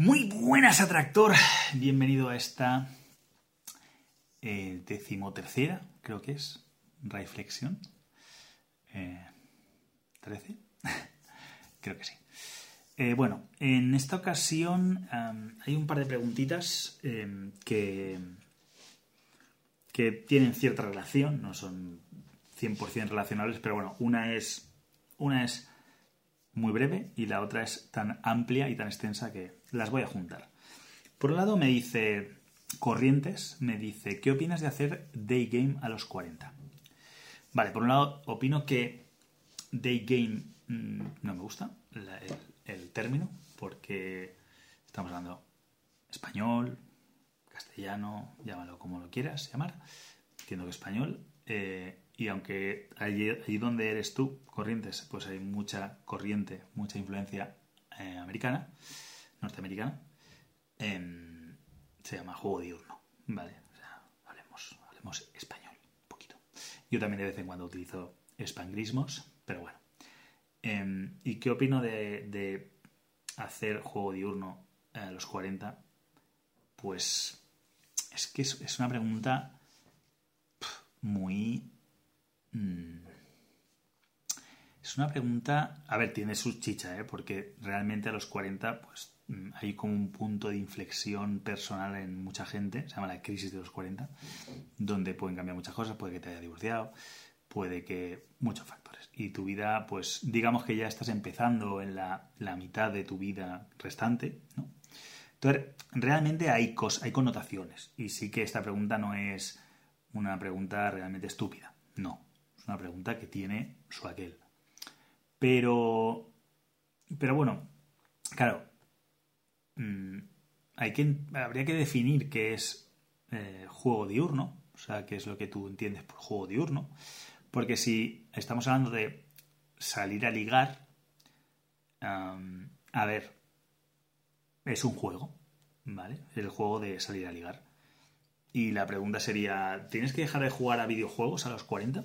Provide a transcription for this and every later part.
Muy buenas, atractor. Bienvenido a esta eh, decimotercera, creo que es, reflexión. Eh, ¿13? creo que sí. Eh, bueno, en esta ocasión hay un par de preguntitas em, que, que tienen cierta relación, no son 100% relacionables, pero bueno, una es, una es muy breve y la otra es tan amplia y tan extensa que las voy a juntar. Por un lado me dice Corrientes, me dice, ¿qué opinas de hacer day game a los 40? Vale, por un lado opino que day game mm, no me gusta el, término porque estamos hablando español, castellano, llámalo como lo quieras llamar, entiendo que español, eh, y aunque allí, allí donde eres tú, Corrientes, pues hay mucha corriente, mucha influencia eh, americana, norteamericana, em, se llama juego diurno, ¿vale? O sea, hablemos, hablemos español, un poquito. Yo también de vez en cuando utilizo espanglismos, pero bueno. Em, ¿Y qué opino de, de hacer juego diurno a los 40? Pues es que es, una pregunta muy... mm, es una pregunta... A ver, tiene su chicha, ¿eh? Porque realmente a los 40 pues hay como un punto de inflexión personal en mucha gente, se llama la crisis de los 40, donde pueden cambiar muchas cosas, puede que te haya divorciado, puede que... muchos factores. Y tu vida, pues digamos que ya estás empezando en la, la mitad de tu vida restante, ¿no? Entonces, realmente hay, cos- hay connotaciones. Y sí que esta pregunta no es una pregunta realmente estúpida. No. Es una pregunta que tiene su aquel. Pero. Pero bueno, claro. Mm, hay que, habría que definir qué es eh, juego diurno. O sea, qué es lo que tú entiendes por juego diurno. Porque si estamos hablando de salir a ligar. a ver, es un juego, ¿vale? El juego de salir a ligar. Y la pregunta sería, ¿tienes que dejar de jugar a videojuegos a los 40?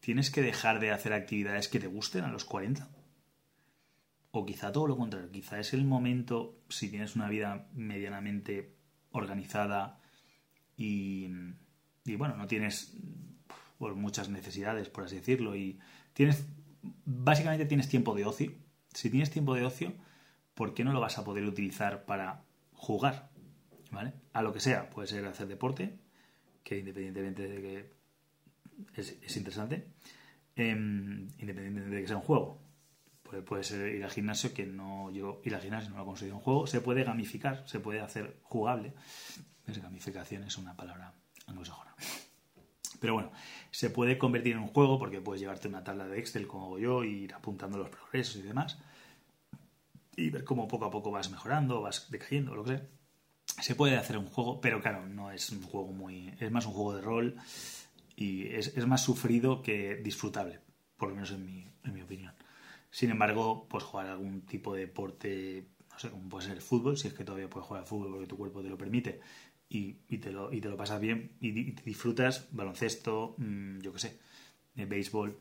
¿Tienes que dejar de hacer actividades que te gusten a los 40? O quizá todo lo contrario, quizá es el momento, si tienes una vida medianamente organizada y, bueno, no tienes por muchas necesidades, por así decirlo, y tienes, básicamente tienes tiempo de ocio. Si tienes tiempo de ocio, ¿por qué no lo vas a poder utilizar para jugar? ¿Vale? A lo que sea, puede ser hacer deporte, que independientemente de que es, es interesante, em, independientemente de que sea un juego. Puede, puede ser ir al gimnasio, que no yo ir al gimnasio no lo considero un juego, se puede gamificar, se puede hacer jugable. Es gamificación es una palabra anglosajona. Pero bueno, se puede convertir en un juego porque puedes llevarte una tabla de Excel como hago yo, ir apuntando los progresos y demás y ver cómo poco a poco vas mejorando, vas decayendo, lo que sea. Se puede hacer un juego, pero claro, no es un juego muy. Es más un juego de rol y es, es más sufrido que disfrutable, por lo menos en mi, en mi opinión. Sin embargo, pues jugar algún tipo de deporte, no sé, como puede ser el fútbol, si es que todavía puedes jugar al fútbol porque tu cuerpo te lo permite y, y te, lo, y te lo pasas bien y, disfrutas, baloncesto, mm, yo qué sé, eh, béisbol,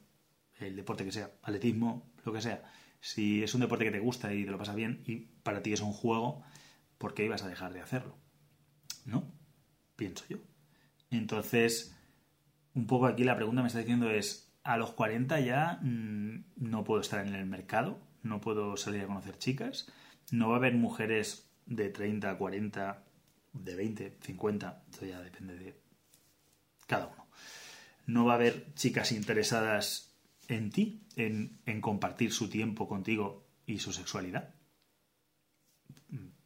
el deporte que sea, atletismo, lo que sea. Si es un deporte que te gusta y te lo pasas bien y para ti es un juego, ¿por qué ibas a dejar de hacerlo? ¿No? Pienso yo. Entonces, un poco aquí la pregunta me está diciendo es, a los 40 ya mm, no puedo estar en el mercado, no puedo salir a conocer chicas, no va a haber mujeres de 30, 40, de 20, 50, esto ya depende de cada uno. No va a haber chicas interesadas en ti, en, compartir su tiempo contigo y su sexualidad.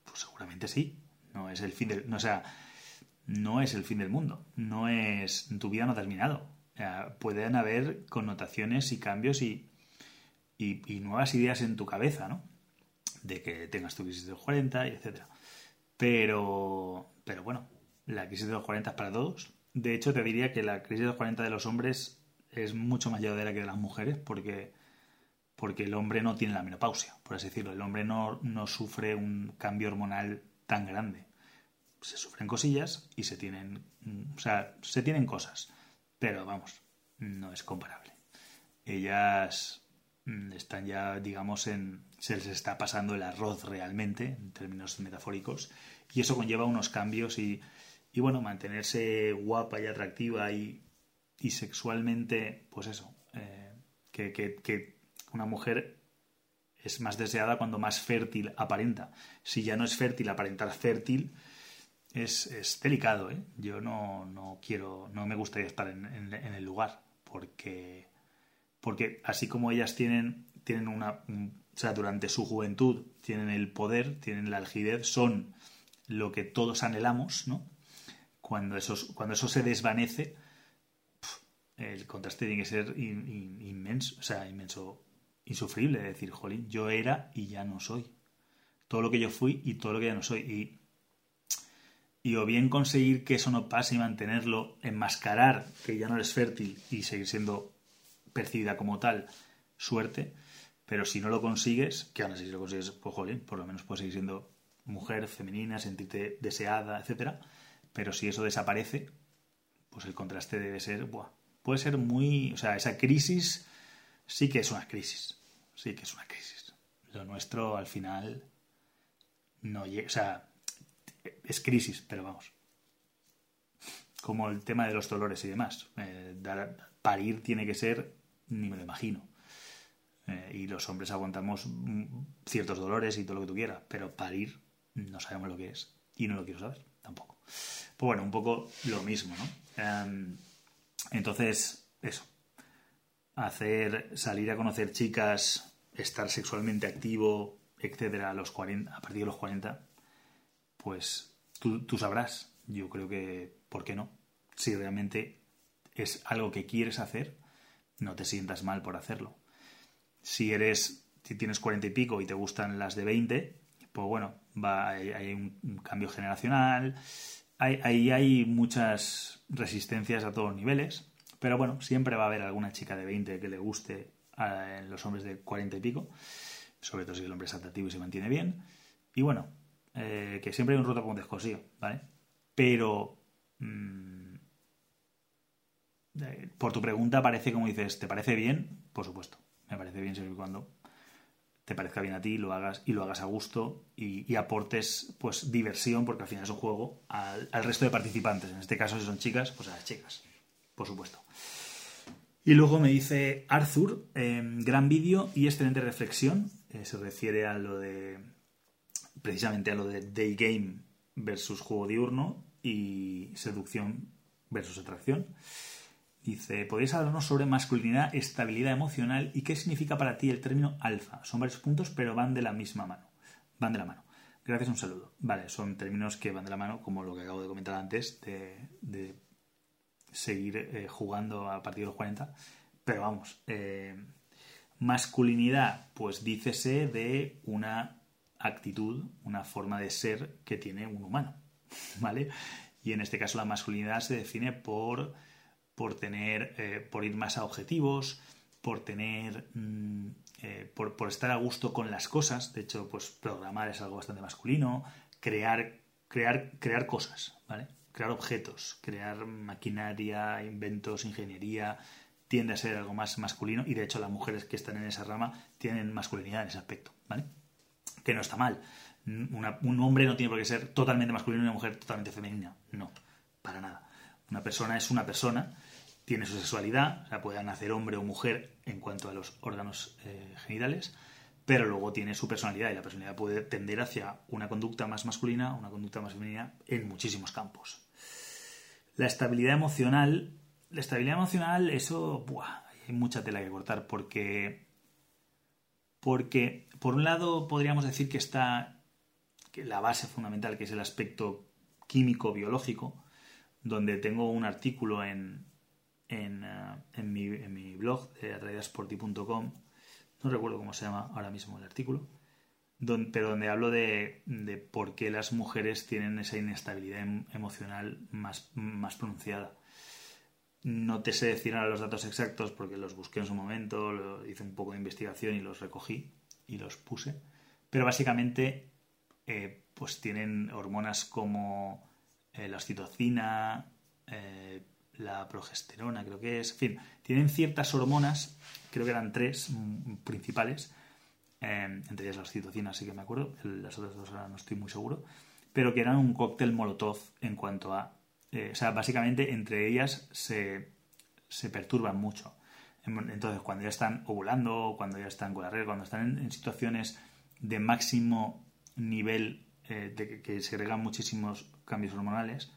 Pues seguramente sí. No es el fin del. No, o sea, no es el fin del mundo. No es. Tu vida no ha terminado. Pueden haber connotaciones y cambios y, y, nuevas ideas en tu cabeza, ¿no? De que tengas tu crisis de los 40 y etcétera. Pero. Pero bueno, la crisis de los 40 es para todos. De hecho, te diría que la crisis de los 40 de los hombres es mucho más llevadera que de las mujeres porque porque el hombre no tiene la menopausia, por así decirlo. El hombre no, no sufre un cambio hormonal tan grande. Se sufren cosillas y se tienen, o sea, se tienen cosas, pero vamos, no es comparable. Ellas mm, están ya, digamos, en. se les está pasando el arroz realmente, en términos metafóricos, y eso conlleva unos cambios y, y bueno, mantenerse guapa y atractiva y, y sexualmente, pues eso, eh, que, que, que una mujer es más deseada cuando más fértil aparenta. Si ya no es fértil, aparentar fértil es, es delicado. ¿eh? Yo no, no, quiero, no me gustaría estar en, en, el lugar, porque, porque así como ellas tienen, tienen una, o sea, durante su juventud tienen el poder, tienen la algidez, son lo que todos anhelamos, ¿no? Cuando eso, cuando eso se desvanece, el contraste tiene que ser in, in, inmenso, o sea, inmenso, insufrible, decir, jolín, yo era y ya no soy. Todo lo que yo fui y todo lo que ya no soy. Y, y o bien conseguir que eso no pase y mantenerlo, enmascarar que ya no eres fértil y seguir siendo percibida como tal, suerte. Pero si no lo consigues, que aún así si lo consigues, pues jolín, por lo menos puedes seguir siendo mujer, femenina, sentirte deseada, etc. Pero si eso desaparece, pues el contraste debe ser, buah, puede ser muy, o sea, esa crisis sí que es una crisis, sí que es una crisis. Lo nuestro al final no llega, o sea, es crisis, pero vamos. Como el tema de los dolores y demás. Eh, parir tiene que ser, ni me lo imagino. Eh, y los hombres aguantamos ciertos dolores y todo lo que tú quieras, pero parir no sabemos lo que es. Y no lo quiero saber tampoco. Pues bueno, un poco lo mismo, ¿no? Um, entonces, eso. Hacer, salir a conocer chicas, estar sexualmente activo, etcétera, a, los 40, a partir de los 40, pues tú, sabrás. Yo creo que, ¿por qué no? Si realmente es algo que quieres hacer, no te sientas mal por hacerlo. Si eres, si tienes 40 y pico y te gustan las de 20, pues bueno, va, hay, hay un, cambio generacional, ahí hay, hay, muchas resistencias a todos niveles, pero bueno, siempre va a haber alguna chica de 20 que le guste a los hombres de 40 y pico, sobre todo si el hombre es atractivo y se mantiene bien, y bueno, eh, que siempre hay un roto con un descosío, ¿vale? Pero... Mmm, por tu pregunta parece como dices, ¿te parece bien? Por supuesto, me parece bien siempre y cuando te parezca bien a ti, lo hagas y lo hagas a gusto y, aportes pues diversión, porque al final es un juego al, resto de participantes. En este caso, si son chicas, pues a las chicas, por supuesto. Y luego me dice Arthur, eh, gran vídeo y excelente reflexión. Eh, se refiere a lo de precisamente a lo de day game versus juego diurno y seducción versus atracción. Dice, ¿podéis hablarnos sobre masculinidad, estabilidad emocional y qué significa para ti el término alfa? Son varios puntos, pero van de la misma mano. Van de la mano. Gracias, un saludo. Vale, son términos que van de la mano, como lo que acabo de comentar antes, de, de seguir eh, jugando a partir de los 40. Pero vamos, eh, masculinidad, pues dícese de una actitud, una forma de ser que tiene un humano, ¿vale? Y en este caso la masculinidad se define por por tener, eh, por ir más a objetivos, por tener, mmm, eh, por, por, estar a gusto con las cosas. De hecho, pues programar es algo bastante masculino. Crear, crear, crear cosas, ¿vale? Crear objetos, crear maquinaria, inventos, ingeniería, tiende a ser algo más masculino y de hecho las mujeres que están en esa rama tienen masculinidad en ese aspecto, ¿vale? Que no está mal. Un hombre no tiene por qué ser totalmente masculino y una mujer totalmente femenina. No, para nada. Una persona es una persona tiene su sexualidad, o sea, puede nacer hombre o mujer en cuanto a los órganos eh, genitales, pero luego tiene su personalidad y la personalidad puede tender hacia una conducta más masculina, una conducta más femenina en muchísimos campos. La estabilidad emocional, la estabilidad emocional, eso, buah, hay mucha tela que cortar porque, porque por un lado podríamos decir que está la base fundamental, que es el aspecto químico biológico, donde tengo un artículo en, en, uh, en, mi, en, mi, blog de atraidasporti.com, no recuerdo cómo se llama ahora mismo el artículo, pero donde hablo de, de, por qué las mujeres tienen esa inestabilidad em, emocional más, más pronunciada. No te sé decir ahora los datos exactos porque los busqué en su momento, hice un poco de investigación y los recogí y los puse. Pero básicamente, eh, pues tienen hormonas como eh, la oxitocina, eh, la progesterona, creo que es. En fin, tienen ciertas hormonas, creo que eran tres principales, eh, entre ellas las citocinas, sí que me acuerdo, las otras dos ahora no estoy muy seguro, pero que eran un cóctel molotov en cuanto a. Eh, o sea, básicamente entre ellas se, se perturban mucho. Entonces, cuando ya están ovulando, cuando ya están con la regla, cuando están en, situaciones de máximo nivel eh, de que, se agregan muchísimos cambios hormonales,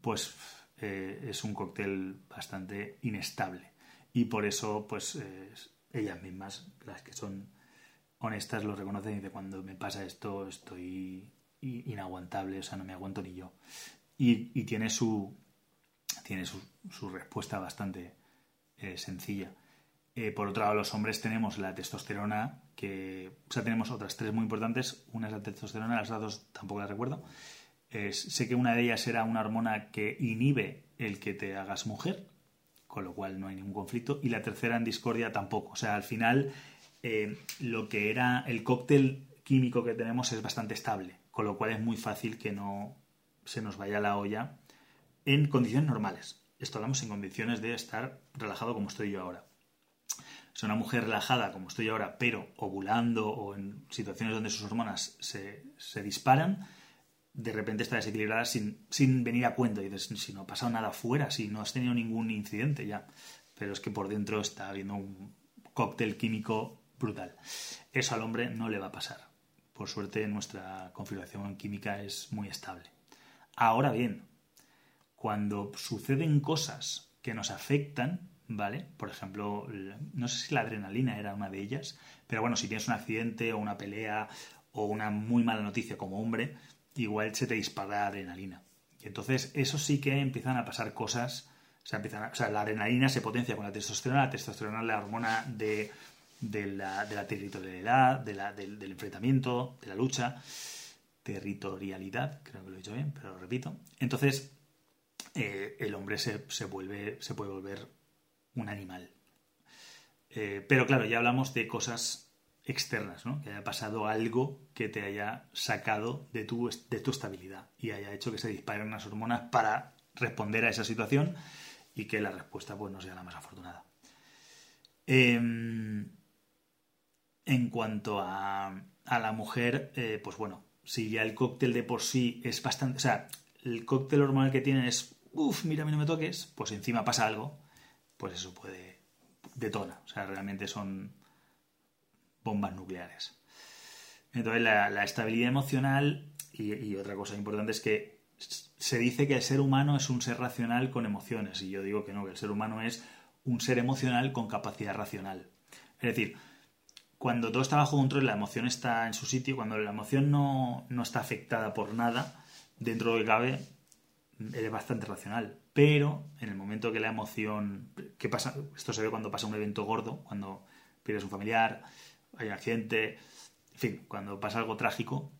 pues eh, es un cóctel bastante inestable. Y por eso, pues ellas mismas, las que son honestas, lo reconocen y de cuando me pasa esto estoy inaguantable, o sea, no me aguanto ni yo. Y, tiene su tiene su, respuesta bastante eh, sencilla. Eh, por otro lado, los hombres tenemos la testosterona, que, o sea, tenemos otras tres muy importantes. Una es la testosterona, las dos tampoco las recuerdo. sé que una de ellas era una hormona que inhibe el que te hagas mujer, con lo cual no hay ningún conflicto. Y la tercera en discordia tampoco. O sea, al final, eh, lo que era el cóctel químico que tenemos es bastante estable, con lo cual es muy fácil que no se nos vaya la olla en condiciones normales. Esto hablamos en condiciones de estar relajado como estoy yo ahora. Si una mujer relajada como estoy ahora, pero ovulando o en situaciones donde sus hormonas se, disparan, de repente está desequilibrada sin, sin, venir a cuento. Y dices, si no ha pasado nada fuera, si no has tenido ningún incidente ya. Pero es que por dentro está habiendo un cóctel químico brutal. Eso al hombre no le va a pasar. Por suerte nuestra configuración química es muy estable. Ahora bien, cuando suceden cosas que nos afectan, ¿vale? Por ejemplo, no sé si la adrenalina era una de ellas, pero bueno, si tienes un accidente o una pelea o una muy mala noticia como hombre, igual se te dispara la adrenalina. Y entonces, eso sí que empiezan a pasar cosas. O sea, empiezan o sea, la adrenalina se potencia con la testosterona, la testosterona es la hormona de, la, territorialidad, del, enfrentamiento, de la lucha. Territorialidad, creo que lo he dicho bien, pero lo repito. Entonces, eh, el hombre se, vuelve, se puede volver un animal. Eh, pero claro, ya hablamos de cosas externas, ¿no? Que haya pasado algo que te haya sacado de tu, de tu estabilidad y haya hecho que se disparen unas hormonas para responder a esa situación y que la respuesta pues, no sea la más afortunada. Em, en cuanto a, a la mujer, eh, pues bueno, si ya el cóctel de por sí es bastante... O sea, el cóctel hormonal que tienen es uff, mira, a mí no me toques, pues encima pasa algo, pues eso puede detona. O sea, realmente son bombas nucleares. Entonces, la, estabilidad emocional y, otra cosa importante es que se dice que el ser humano es un ser racional con emociones y yo digo que no, que el ser humano es un ser emocional con capacidad racional. Es decir, cuando todo está bajo control, la emoción está en su sitio, cuando la emoción no, no está afectada por nada, dentro de lo que cabe, eres bastante racional. Pero en el momento que la emoción. ¿Qué pasa? Esto se ve cuando pasa un evento gordo, cuando pierdes un familiar, hay un accidente. En fin, cuando pasa algo trágico,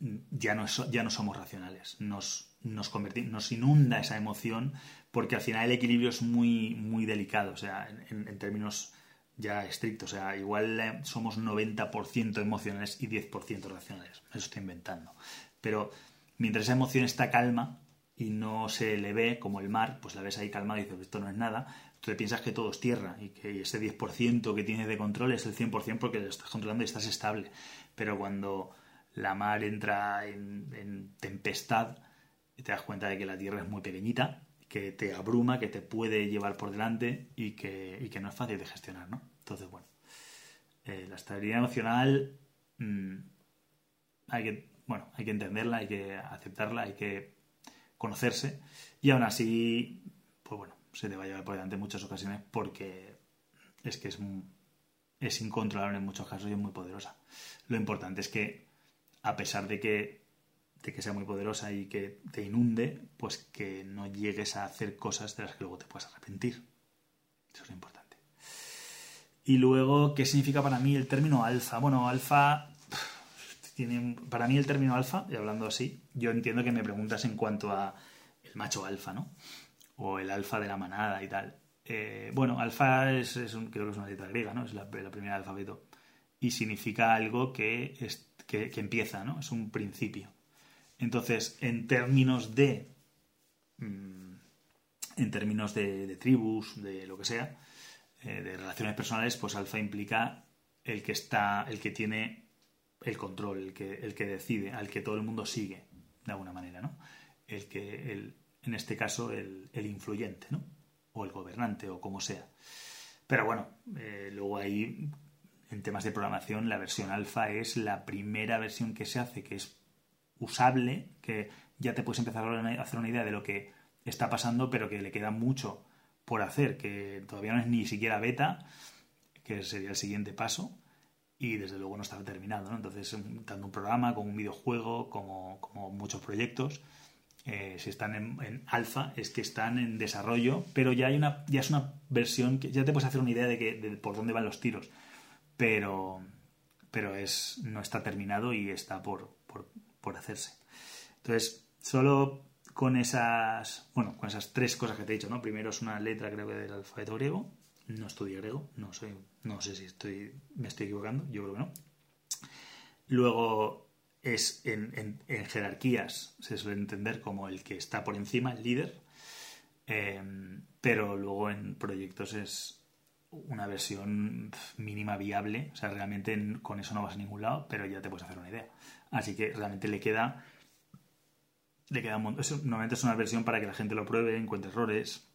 ya no, ya no somos racionales. Nos, nos, convertimos, nos inunda esa emoción porque al final el equilibrio es muy, muy delicado, o sea, en, términos ya estrictos. O sea, igual eh, somos 90% emocionales y 10% racionales. Eso estoy inventando. Pero mientras esa emoción está calma, y no se le ve como el mar, pues la ves ahí calmada y dices, esto no es nada, tú te piensas que todo es tierra y que ese 10% que tienes de control es el 100% porque lo estás controlando y estás estable. Pero cuando la mar entra en, tempestad, te das cuenta de que la tierra es muy pequeñita, que te abruma, que te puede llevar por delante y que, que no es fácil de gestionar, ¿no? Entonces, bueno, eh, la estabilidad emocional mm, hay que, bueno, hay que entenderla, hay que aceptarla, hay que conocerse y aún así, pues bueno, se te va a llevar por delante en muchas ocasiones porque es que es, es incontrolable en muchos casos y es muy poderosa. Lo importante es que, a pesar de que, de que sea muy poderosa y que te inunde, pues que no llegues a hacer cosas de las que luego te puedas arrepentir. Eso es lo importante. Y luego, ¿qué significa para mí el término alfa? Bueno, alfa para mí el término alfa, y hablando así, yo entiendo que me preguntas en cuanto a el macho alfa, ¿no? O el alfa de la manada y tal. Eh, bueno, alfa es, creo que es una letra griega, ¿no? Es la, primera alfabeto. Y significa algo que, es, que, empieza, ¿no? Es un principio. Entonces, en términos de mm, en términos de, tribus, de lo que sea, eh, de relaciones personales, pues alfa implica el que está, el que tiene el control, el que, el que decide, al que todo el mundo sigue, de alguna manera, ¿no? El que, el, en este caso, el, influyente, ¿no? O el gobernante, o como sea. Pero bueno, eh, luego ahí, en temas de programación, la versión alfa es la primera versión que se hace, que es usable, que ya te puedes empezar a hacer una idea de lo que está pasando, pero que le queda mucho por hacer, que todavía no es ni siquiera beta, que sería el siguiente paso, y desde luego no está terminado. ¿no? Entonces, tanto un programa como un videojuego, como, muchos proyectos, eh, si están en, alfa, es que están en desarrollo, pero ya hay una, ya es una versión que ya te puedes hacer una idea de, que, por dónde van los tiros, pero, pero es, no está terminado y está por, por hacerse. Entonces, solo con esas, bueno, con esas tres cosas que te he dicho, ¿no? Primero es una letra, creo que del alfabeto griego. No estudio griego, no sé, no sé si estoy, me estoy equivocando, yo creo que no. Luego es en, jerarquías, se suele entender como el que está por encima, el líder. Em, pero luego en proyectos es una versión mínima viable, o sea, realmente con eso no vas a ningún lado, pero ya te puedes hacer una idea. Así que realmente le queda le queda un montón. normalmente es una versión para que la gente lo pruebe, encuentre errores,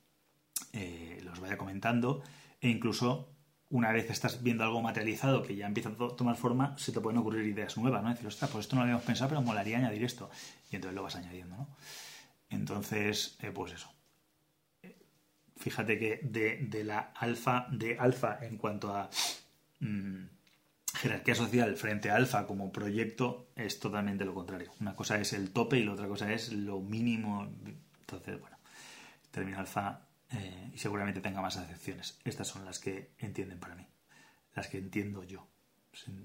eh, los vaya comentando e incluso una vez estás viendo algo materializado que ya empieza a tomar forma, se te pueden ocurrir ideas nuevas, ¿no? Decir, ostras, pues esto no lo habíamos pensado, pero molaría añadir esto. Y entonces lo vas añadiendo, ¿no? Entonces, eh, pues eso. Fíjate que de, la alfa, de alfa en cuanto a mm, jerarquía social frente a alfa como proyecto es totalmente lo contrario. Una cosa es el tope y la otra cosa es lo mínimo. Entonces, bueno, término alfa eh, y seguramente tenga más acepciones. Estas son las que entienden para mí, las que entiendo yo.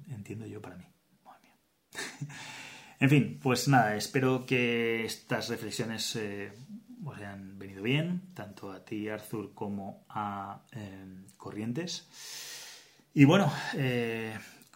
Entiendo yo para mí. Madre mía. en fin, pues nada, espero que estas reflexiones eh, os hayan venido bien, tanto a ti, Arthur, como a eh, Corrientes. Y bueno,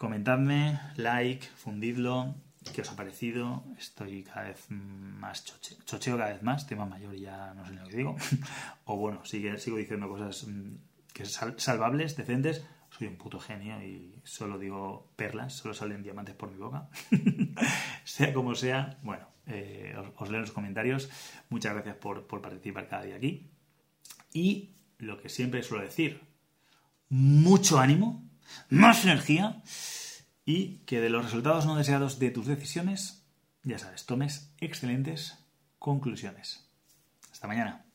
Comentadme, like, fundidlo, qué os ha parecido. Estoy cada vez más chocheo, chocheo cada vez más, tema mayor ya no sé lo que digo. o bueno, sigo diciendo cosas mm, que salvables, decentes. Soy un puto genio y solo digo perlas, solo salen diamantes por mi boca. sea como sea, bueno, eh, os, leo en los comentarios. Muchas gracias por, por participar cada día aquí. Y lo que siempre suelo decir, mucho ánimo más energía y que de los resultados no deseados de tus decisiones, ya sabes, tomes excelentes conclusiones. Hasta mañana.